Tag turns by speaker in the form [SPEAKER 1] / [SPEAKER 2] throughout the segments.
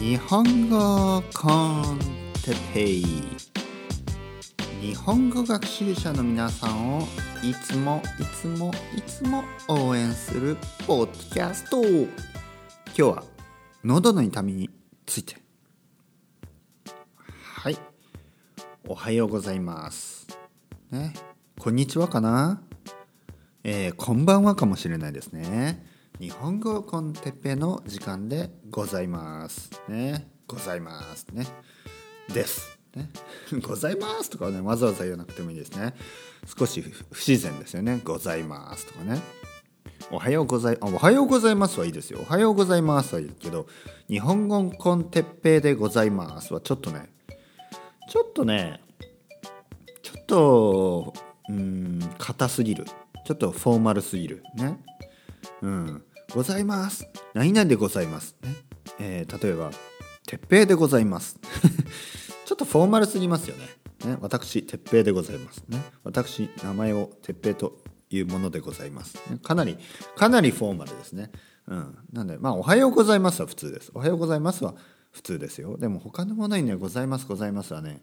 [SPEAKER 1] 日本語コンテペイ日本語学習者の皆さんをいつもいつもいつも応援するポッドキャスト今日は喉の痛みについて。はい。おはようございます。ね。こんにちはかな？えー、こんばんはかもしれないですね。日本語コンテッペの時間でございます。ね。ございますね。です。ね。ございますとかねわざわざ言わなくてもいいですね。少し不自然ですよね。ございますとかね。おはようございおはようございますはいいですよ。おはようございますはいいけど日本語コンテッペでございますはちょっとねちょっとねちょっとうん硬すぎる。ちょっとフォーマルすぎる。ね。うん。ございます。何々でございます。ね。えー、例えば、鉄平でございます。ちょっとフォーマルすぎますよね。ね私、鉄平でございます。ね。私、名前を鉄平というものでございます。ね、かなり、かなりフォーマルですね。うん。なんで、まあ、おはようございますは普通です。おはようございますは普通ですよ。でも、他のものにね、ございます、ございますはね、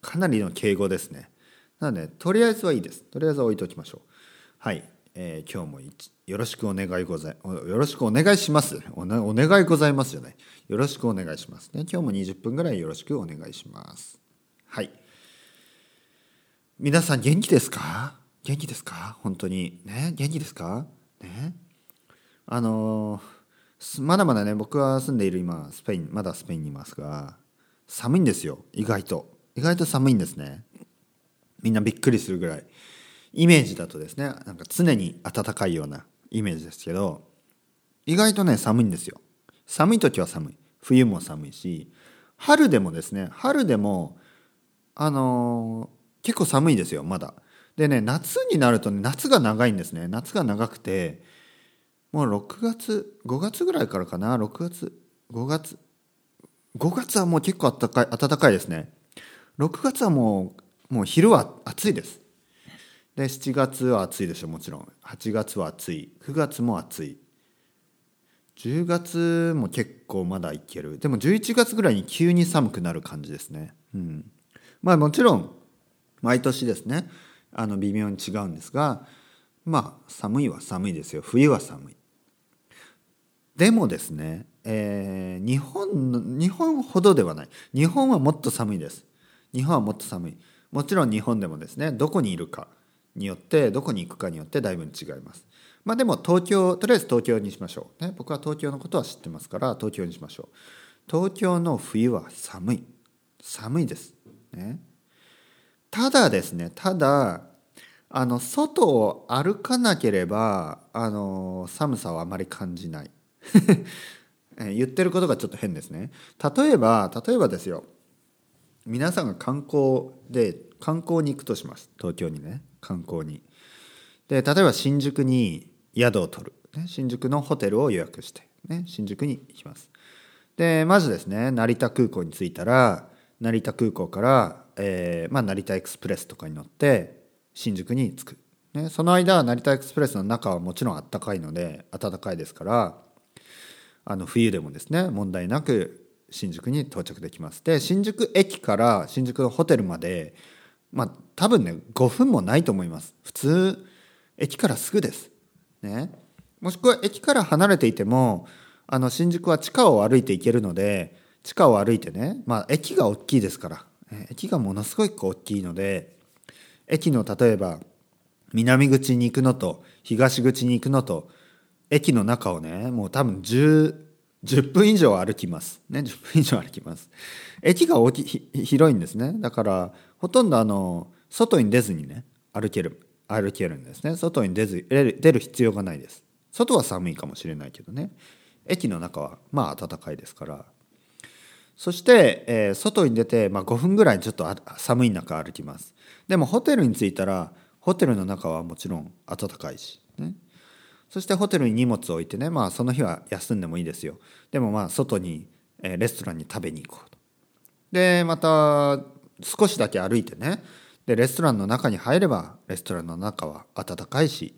[SPEAKER 1] かなりの敬語ですね。なので、とりあえずはいいです。とりあえずは置いておきましょう。はい。えー、今日もよろしくお願いございよろしくお願いします。おお願いございますじゃない。よろしくお願いしますね。今日も20分ぐらいよろしくお願いします。はい。皆さん元気ですか？元気ですか？本当に。ね？元気ですか？ね？あのまだまだね僕は住んでいる今スペインまだスペインにいますが寒いんですよ。意外と。意外と寒いんですね。みんなびっくりするぐらい。イメージだとですねなんか常に暖かいようなイメージですけど意外とね寒いんですよ。寒い時は寒い。冬も寒いし春でもですね春でもあのー、結構寒いですよまだ。でね夏になると、ね、夏が長いんですね。夏が長くてもう6月5月ぐらいからかな。6月5月5月はもう結構暖かい暖かいですね。6月はもうもう昼は暑いです。で7月は暑いでしょもちろん。8月は暑い。9月も暑い。10月も結構まだいける。でも11月ぐらいに急に寒くなる感じですね。うん。まあもちろん毎年ですね。あの微妙に違うんですがまあ寒いは寒いですよ。冬は寒い。でもですね、えー、日本日本ほどではない。日本はもっと寒いです。日本はもっと寒い。もちろん日本でもですねどこにいるか。によってどこに行くかによってだいぶ違います。まあでも東京とりあえず東京にしましょう。ね、僕は東京のことは知ってますから東京にしましょう。東京の冬は寒い。寒いです。ね、ただですねただあの外を歩かなければあの寒さはあまり感じない。言ってることがちょっと変ですね。例えば例えばですよ皆さんが観光で観光に行くとします東京にね観光に。で例えば新宿に宿を取る、ね、新宿のホテルを予約して、ね、新宿に行きます。でまずですね成田空港に着いたら成田空港から、えーまあ、成田エクスプレスとかに乗って新宿に着く。ね、その間成田エクスプレスの中はもちろんあったかいので暖かいですからあの冬でもですね問題なく新宿に到着できます。で新宿駅から新宿のホテルまでまあ多分ね5分もないと思います。普通駅からすぐです。ね。もしくは駅から離れていてもあの新宿は地下を歩いていけるので地下を歩いてねまあ駅が大きいですから駅がものすごい大きいので駅の例えば南口に行くのと東口に行くのと駅の中をねもう多分10 10分以上歩きます。ね、10分以上歩きます。駅が大き広いんですね。だから、ほとんどあの、外に出ずにね、歩ける、歩けるんですね。外に出ず、出る必要がないです。外は寒いかもしれないけどね。駅の中は、まあ暖かいですから。そして、えー、外に出て、まあ、5分ぐらいちょっと寒い中歩きます。でもホテルに着いたら、ホテルの中はもちろん暖かいし、ね。そしてホテルに荷物を置いてねまあその日は休んでもいいですよ。でもまあ外に、えレストランに食べに行こうと。でまた少しだけ歩いてね。でレストランの中に入ればレストランの中は暖かいし。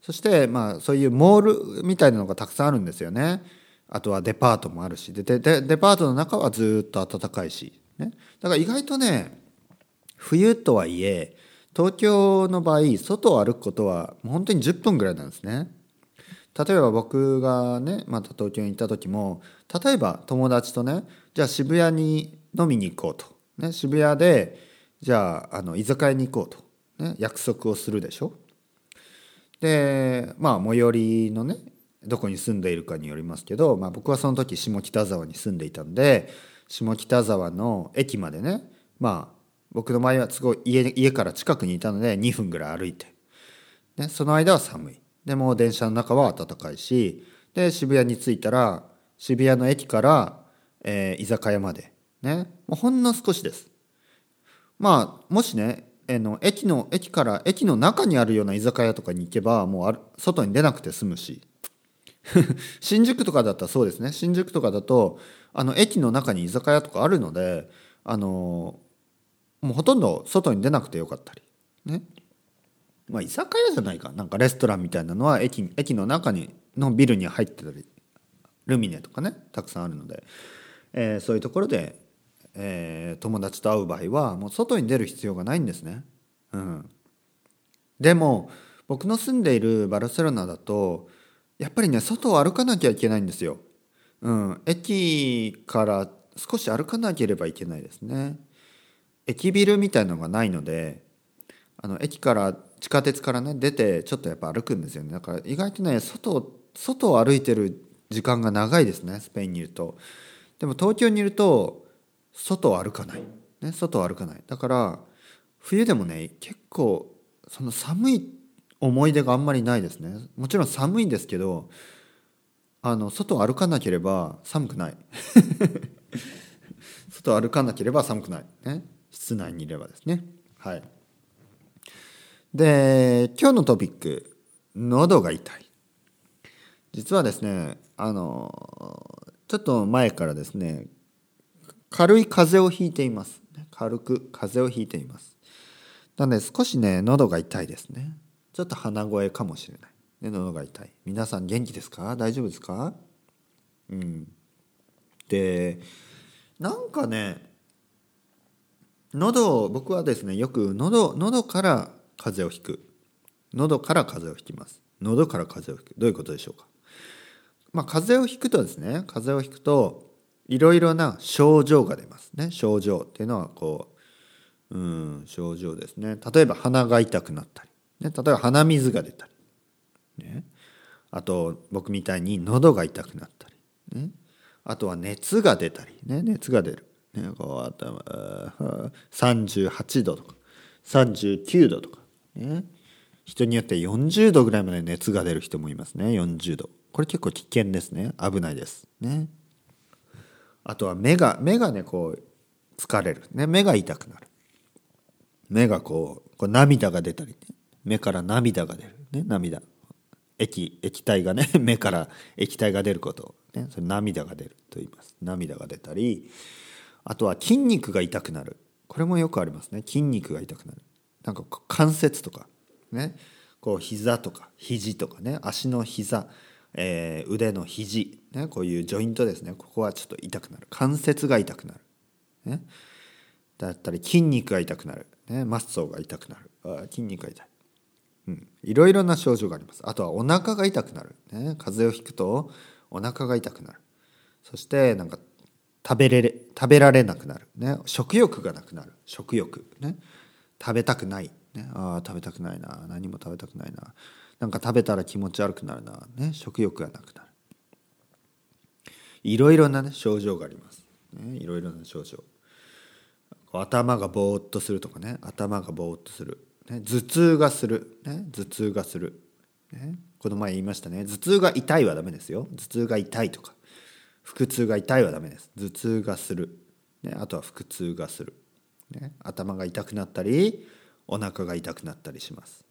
[SPEAKER 1] そしてまあそういうモールみたいなのがたくさんあるんですよね。あとはデパートもあるし。でででデパートの中はずっと暖かいし、ね、だから意外とね冬とはいえ東京の場合外を歩くことは本当に10分ぐらいなんですね。例えば僕がねまた東京に行った時も例えば友達とねじゃあ渋谷に飲みに行こうと、ね、渋谷でじゃああの居酒屋に行こうと、ね、約束をするでしょ。でまあ最寄りのねどこに住んでいるかによりますけど、まあ、僕はその時下北沢に住んでいたんで下北沢の駅までねまあ僕の場合はすごい家家から近くにいたので2分ぐらい歩いて、ね、その間は寒い。でも電車の中は暖かいしで渋谷に着いたら渋谷の駅から、えー、居酒屋まで。ねもうほんの少しです。まあもしねえの駅の駅から駅の中にあるような居酒屋とかに行けばもうある外に出なくて済むし。新宿とかだったらそうですね。新宿とかだとあの駅の中に居酒屋とかあるのであのもうほとんど外に出なくてよかったりねまあ居酒屋じゃないかなんかレストランみたいなのは駅駅の中にのビルに入ってたりルミネとかねたくさんあるので、えー、そういうところで、えー、友達と会う場合はもう外に出る必要がないんですね。うん、でも僕の住んでいるバルセロナだとやっぱりね外を歩かなきゃいけないんですよ。うん、駅から少し歩かなければいけないですね。駅ビルみたいのがないのであの駅から地下鉄からね出てちょっとやっぱ歩くんですよね。だから意外とね外外を歩いてる時間が長いですねスペインにいると。でも東京にいると外を歩かない、ね、外を歩かない。だから冬でもね結構その寒い思い出があんまりないですね。もちろん寒いんですけどあの外を歩かなければ寒くない。外を歩かなければ寒くない。ね。室内にいればですね。はい。で今日のトピック喉が痛い。実はですねあのちょっと前からですね軽い風邪をひいています。軽く風邪をひいています。なので少しね喉が痛いですね。ちょっと鼻声かもしれない、ね、喉が痛い。皆さん元気ですか？大丈夫ですか？うん。でなんかね喉を僕はですねよく喉喉から風邪をひく。喉から風邪をひきます。喉から風邪をひく。どういうことでしょうか？まあ風邪をひくとですね風邪をひくといろいろな症状が出ますね。症状っていうのはこううん症状ですね。例えば鼻が痛くなったり、ね、例えば鼻水が出たり、ね、あと僕みたいに喉が痛くなったり、ね、あとは熱が出たり、ね、熱が出る、ね、こう頭38度とか39度とかね、人によって40度ぐらいまで熱が出る人もいますね40度これ結構危険ですね。危ないです。ね。あとは目が目がねこう疲れる、ね、目が痛くなる。目がこうこう涙が出たり、ね、目から涙が出る、ね、涙。液液体がね 目から液体が出ること。ね、それ涙が出ると言います。涙が出たりあとは筋肉が痛くなる。これもよくありますね。筋肉が痛くなる。なんか関節とかね。こう膝とか肘とかね。足の膝、えー、腕の肘、ね、こういうジョイントですね。ここはちょっと痛くなる。関節が痛くなる、ね、だったり筋肉が痛くなる、ね、マッソが痛くなる。あ筋肉が痛い、うん、いろいろな症状があります。あとはお腹が痛くなる、ね、風邪をひくとお腹が痛くなる。そしてなんか食べれ食べられなくなる、ね、食欲がなくなる。食欲。ね。食べたくない、ね、ああ食べたくないな。何も食べたくないな。なんか食べたら気持ち悪くなるな、ね、食欲がなくなる。いろいろな、ね、症状があります、ね、いろいろな症状。頭がぼーっとするとかね。頭がぼーっとする、ね、頭痛がする、ね、頭痛がする、ね、この前言いましたね。頭痛が痛いはダメですよ。頭痛が痛いとか。腹痛が痛いはダメです頭痛がする、ね、あとは腹痛がするね、頭が痛くなったりお腹が痛くなったりします。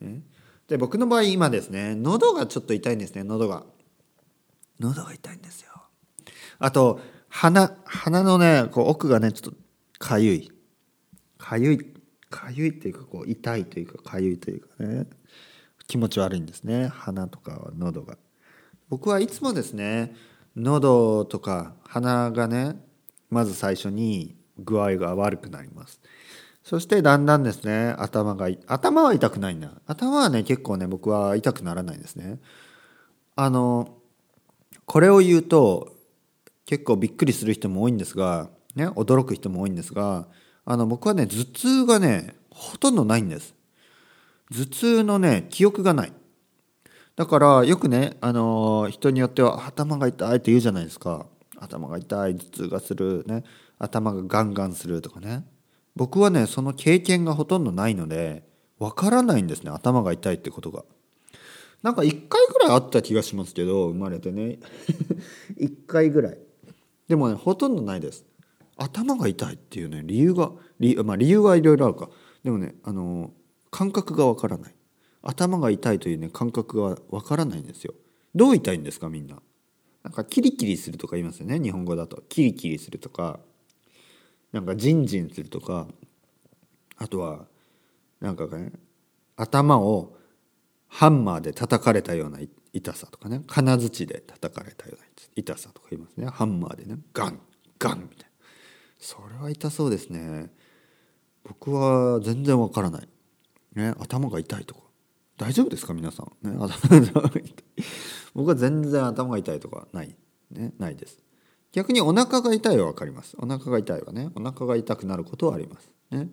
[SPEAKER 1] ね、で僕の場合今ですね喉がちょっと痛いんですね喉が。喉が痛いんですよ。あと鼻鼻のねこう奥がねちょっとかゆいかゆいかゆいっていうかこう痛いというかかゆいというかね気持ち悪いんですね鼻とか喉が。僕はいつもですね喉とか鼻がねまず最初に具合が悪くなります。そしてだんだんですね頭が頭は痛くないんだ。頭はね結構ね僕は痛くならないですね。あのこれを言うと結構びっくりする人も多いんですがね驚く人も多いんですがあの僕はね頭痛がねほとんどないんです。頭痛のね記憶がない。だからよくねあの人によっては頭が痛いって言うじゃないですか。頭が痛い頭痛がするね。頭がガンガンするとかね。僕はねその経験がほとんどないのでわからないんですね。頭が痛いってことが。なんか1回ぐらいあった気がしますけど生まれてね。1回ぐらい。でもねほとんどないです。頭が痛いっていうね理由が理,、まあ、理由はいろいろあるか。でもねあの感覚がわからない。頭が痛いというね感覚がわからないんですよ。どう痛いんですかみんな？なんかキリキリするとか言いますよね日本語だと。キリキリするとか。なんかジンジンするとか。あとはなんかね頭をハンマーで叩かれたような痛さとかね。金槌で叩かれたような痛さとか言いますね。ハンマーでね。ガンガンみたいな。それは痛そうですね。僕は全然わからない、ね、頭が痛いとか。大丈夫ですか？皆さん、ね、僕は全然頭が痛いとかない、ね、ないです。逆にお腹が痛いは分かります。お腹が痛いはね。お腹が痛くなることはあります。ね。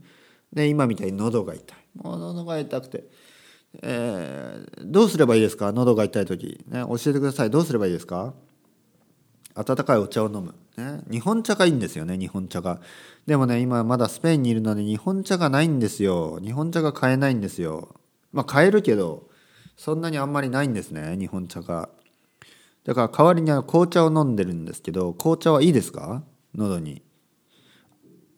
[SPEAKER 1] で今みたいに喉が痛い。もう喉が痛くて、えー、どうすればいいですか？喉が痛い時、ね、教えてください。どうすればいいですか？温かいお茶を飲む、ね、日本茶がいいんですよね日本茶が。でもね今まだスペインにいるので日本茶がないんですよ。日本茶が買えないんですよ。まあ買えるけどそんなにあんまりないんですね日本茶が。だから代わりに紅茶を飲んでるんですけど紅茶はいいですか？喉に。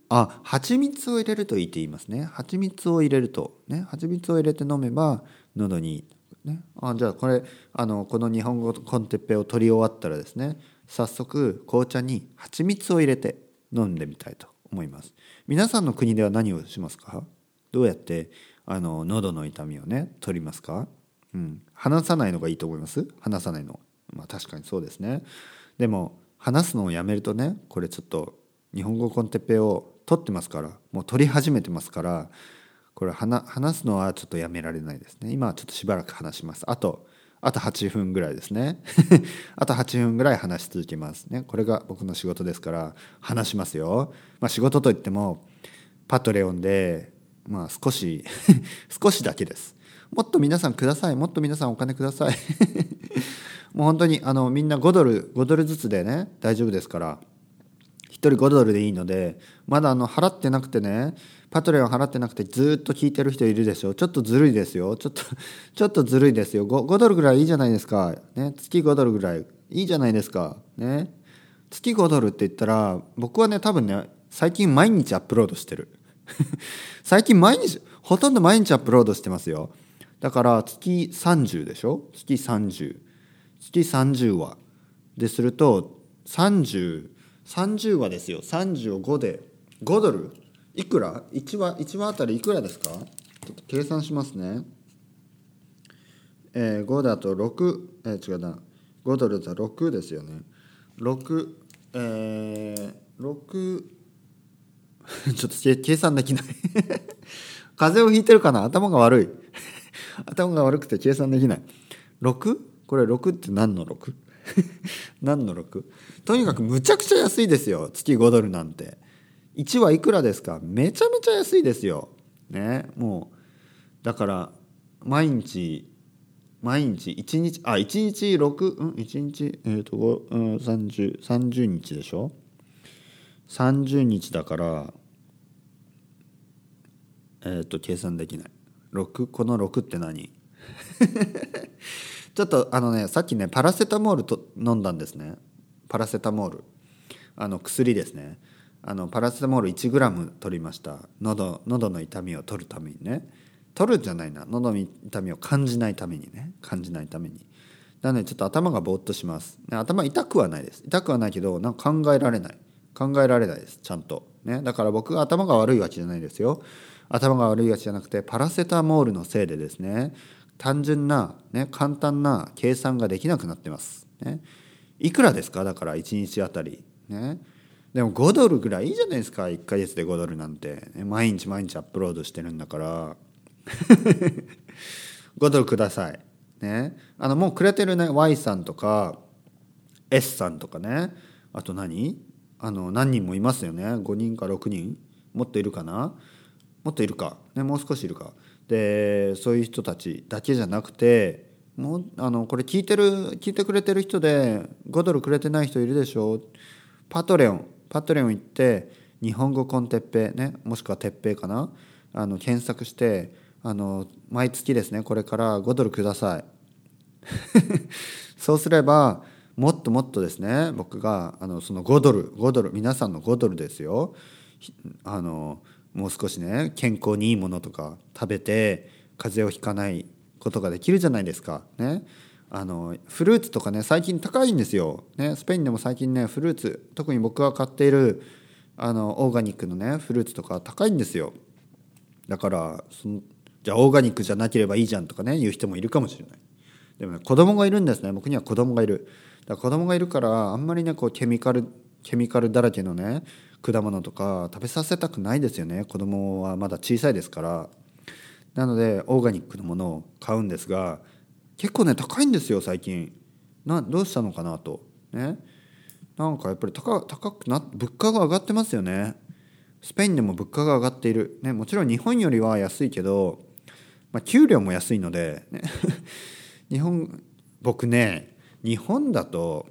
[SPEAKER 1] あ蜂蜜を入れるといいって言いますね。蜂蜜を入れるとね。蜂蜜を入れて飲めば喉にいい。ね、あじゃあこれあのこの日本語コンテッペを取り終わったらですね早速紅茶に蜂蜜を入れて飲んでみたいと思います。皆さんの国では何をしますか？どうやってあの喉の痛みをね取りますか？うん。話さないのがいいと思います？話さないの。まあ確かにそうですね。でも話すのをやめるとねこれちょっと日本語コンテッペを取ってますからもう取り始めてますからこれ話すのはちょっとやめられないですね。今はちょっとしばらく話します。あとあと8分ぐらいですね。あと8分ぐらい話し続けますね。これが僕の仕事ですから話しますよ。まあ仕事といってもパトレオンでまあ少し 少しだけです。もっと皆さんください。もっと皆さんお金ください。もう本当にあのみんな5ドル5ドルずつでね大丈夫ですから。1人5ドルでいいのでまだあの払ってなくてねパトレオン払ってなくてずっと聞いてる人いるでしょ。ちょっとずるいですよ。ちょっと ちょっとずるいですよ。5, 5ドルぐらいいいじゃないですか、ね、月5ドルぐらい。いいじゃないですか。ね。月5ドルって言ったら僕はね多分ね最近毎日アップロードしてる。最近毎日ほとんど毎日アップロードしてますよ。だから月30でしょ？月30月30話ですると3030 30話ですよ。30を5で5ドル？いくら ?1 話1話あたりいくらですか？ちょっと計算しますね。えー、5だと6えー、違うな。5ドルだと6ですよね。6えー、6 ちょっと計算できない。風邪をひいてるかな？頭が悪い。頭が悪くて計算できない。6? これ6って何の 6? 何の 6? とにかくむちゃくちゃ安いですよ。月5ドルなんて。1はいくらですか？めちゃめちゃ安いですよ。ね？もうだから毎日毎日1日あ1日6うん？1日えっ、ー、と、うん、30, 30日でしょ？30日だからえっ、ー、と計算できない。6この6って何？ちょっとあのねさっきねパラセタモールと飲んだんですね。パラセタモール。あの薬ですね。あのパラセタモール 1g 取りました。喉喉の痛みを取るためにね。取るんじゃないな。喉の痛みを感じないためにね。感じないために。なのでちょっと頭がぼーっとします、ね、頭痛くはないです。痛くはないけどなんか考えられない。考えられないです。ちゃんと。ねだから僕が頭が悪いわけじゃないですよ。頭が悪いわけじゃなくてパラセタモールのせいでですね単純な、ね、簡単な計算ができなくなってます、ね、いくらですか？だから1日あたり。ね。でも5ドルぐらいいいじゃないですか？1ヶ月で5ドルなんて。毎日毎日アップロードしてるんだから。5ドルください。ね。あのもうくれてるね Y さんとか S さんとかね。あと何？あの何人もいますよね。5人か6人もっといるかな？もっといるか、ね、もう少しいるか。でそういう人たちだけじゃなくてもうあのこれ聞いてる聞いてくれてる人で5ドルくれてない人いるでしょ？パトレオン。パトレオン行って日本語コンテッペねもしくは鉄平かな？あの検索してあの毎月ですねこれから5ドルください。そうすればもっともっとですね僕があのその5ドル5ドル皆さんの5ドルですよ。あのもう少しね健康にいいものとか食べて風邪をひかないことができるじゃないですか。ね。あのフルーツとかね最近高いんですよ、ね、スペインでも最近ねフルーツ特に僕が買っているあのオーガニックのねフルーツとか高いんですよ。だからそのじゃあオーガニックじゃなければいいじゃんとかね言う人もいるかもしれない。でもね子供がいるんですね。僕には子供がいる。だから子供がいるからあんまりねこうケミカルケミカルだらけのね果物とか食べさせたくないですよね。子供はまだ小さいですから。なのでオーガニックのものを買うんですが結構ね高いんですよ最近。などうしたのかなと。ね。なんかやっぱり高くな物価が上がってますよね。スペインでも物価が上がっている、ね、もちろん日本よりは安いけど、まあ、給料も安いので、ね、日本僕ね日本だと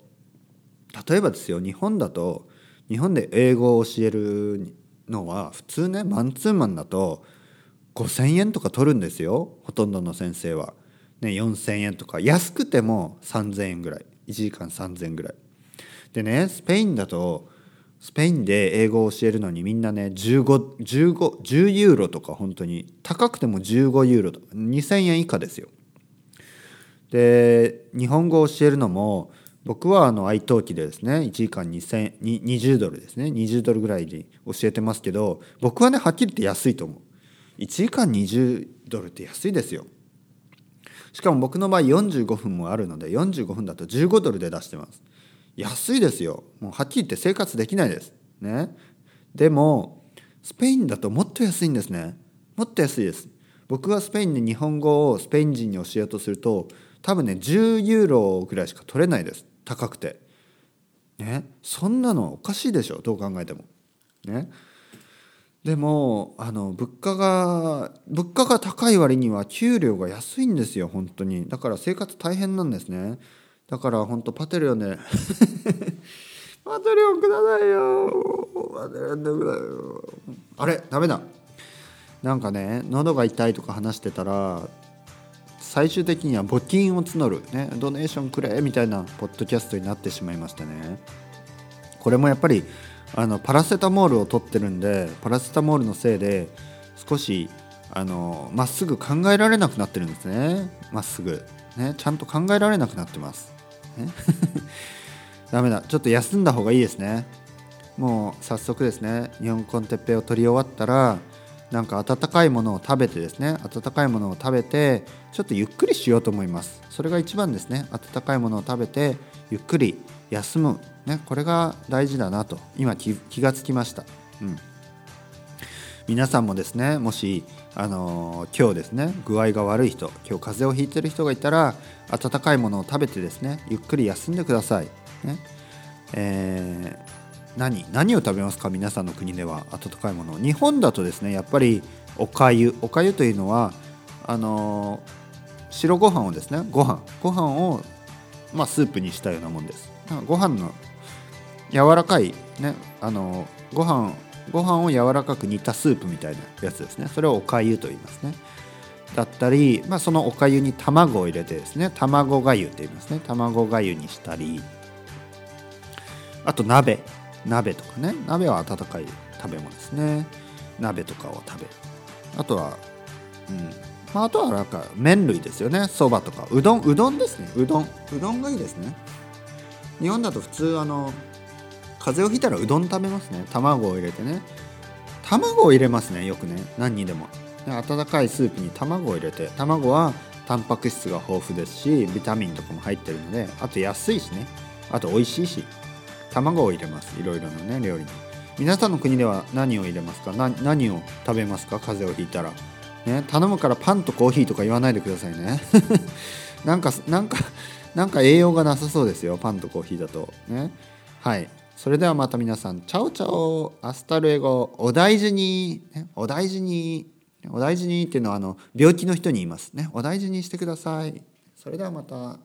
[SPEAKER 1] 例えばですよ日本だと日本で英語を教えるのは普通ねマンツーマンだと5,000円とか取るんですよほとんどの先生は。ね、4,000円とか安くても3,000円ぐらい1時間3,000円ぐらい。でねスペインだとスペインで英語を教えるのにみんなね1510ユーロとか本当に高くても15ユーロとか2,000円以下ですよ。で日本語を教えるのも僕はあの愛登記でですね1時間2020ドルですね。20ドルぐらいで教えてますけど僕はねはっきり言って安いと思う。1時間20ドルって安いですよ。しかも僕の場合45分もあるので45分だと15ドルで出してます。安いですよ。もうはっきり言って生活できないです。ね。でもスペインだともっと安いんですね。もっと安いです。僕がスペインで日本語をスペイン人に教えようとすると多分ね10ユーロぐらいしか取れないです。高くて。ね？そんなのおかしいでしょ？どう考えても。ね？でもあの物価が物価が高い割には給料が安いんですよ本当に。だから生活大変なんですね。だから本当パテレオンで パテレオンくださいよ。パテレオンくださいよ。あれ？ダメだ。なんかね喉が痛いとか話してたら最終的には募金を募る、ね、ドネーションくれみたいなポッドキャストになってしまいましたね。これもやっぱりあのパラセタモールを取ってるんでパラセタモールのせいで少しあのまっすぐ考えられなくなってるんですね。まっすぐ、ね、ちゃんと考えられなくなってます、ね、ダメだ。ちょっと休んだ方がいいですね。もう早速ですね。日本コンテッペを取り終わったらなんか温かいものを食べてですね温かいものを食べてちょっとゆっくりしようと思います。それが一番ですね。温かいものを食べてゆっくり休む。ねこれが大事だなと。今気がつきました、うん、皆さんもですねもしあのー、今日ですね具合が悪い人今日風邪をひいてる人がいたら温かいものを食べてですねゆっくり休んでください。ね。え何何を食べますか？皆さんの国では温かいもの日本だとですねやっぱりおかゆ。おかゆというのはあの白ご飯をですねご飯。ご飯をまあ、スープにしたようなもんです。ご飯の柔らかいねあのご飯ご飯を柔らかく煮たスープみたいなやつですね。それをおかゆと言いますね。だったり、まあ、そのおかゆに卵を入れてですね卵がゆって言いますね。卵がゆにしたりあと鍋。鍋とかね。鍋は温かい食べ物ですね。鍋とかを食べあとはうん。まあ、あとはなんか麺類ですよね。そばとか。うどんうどんですね。うどん。うどんがいいですね。日本だと普通あの風邪をひいたらうどん食べますね。卵を入れてね。卵を入れますね。よくね。何にでも。温かいスープに卵を入れて。卵はタンパク質が豊富ですしビタミンとかも入ってるのであと安いしね。あと美味しいし。卵を入れますいろいろなね料理に皆さんの国では何を入れますか？何を食べますか？風邪をひいたら、ね、頼むからパンとコーヒーとか言わないでくださいね。なんかなんかなんか栄養がなさそうですよパンとコーヒーだと。ね。はい。それではまた皆さん ciao ciao hasta luego お大事に、お大事にお大事にっていうのはあの病気の人に言います。ねお大事にしてください。それではまた。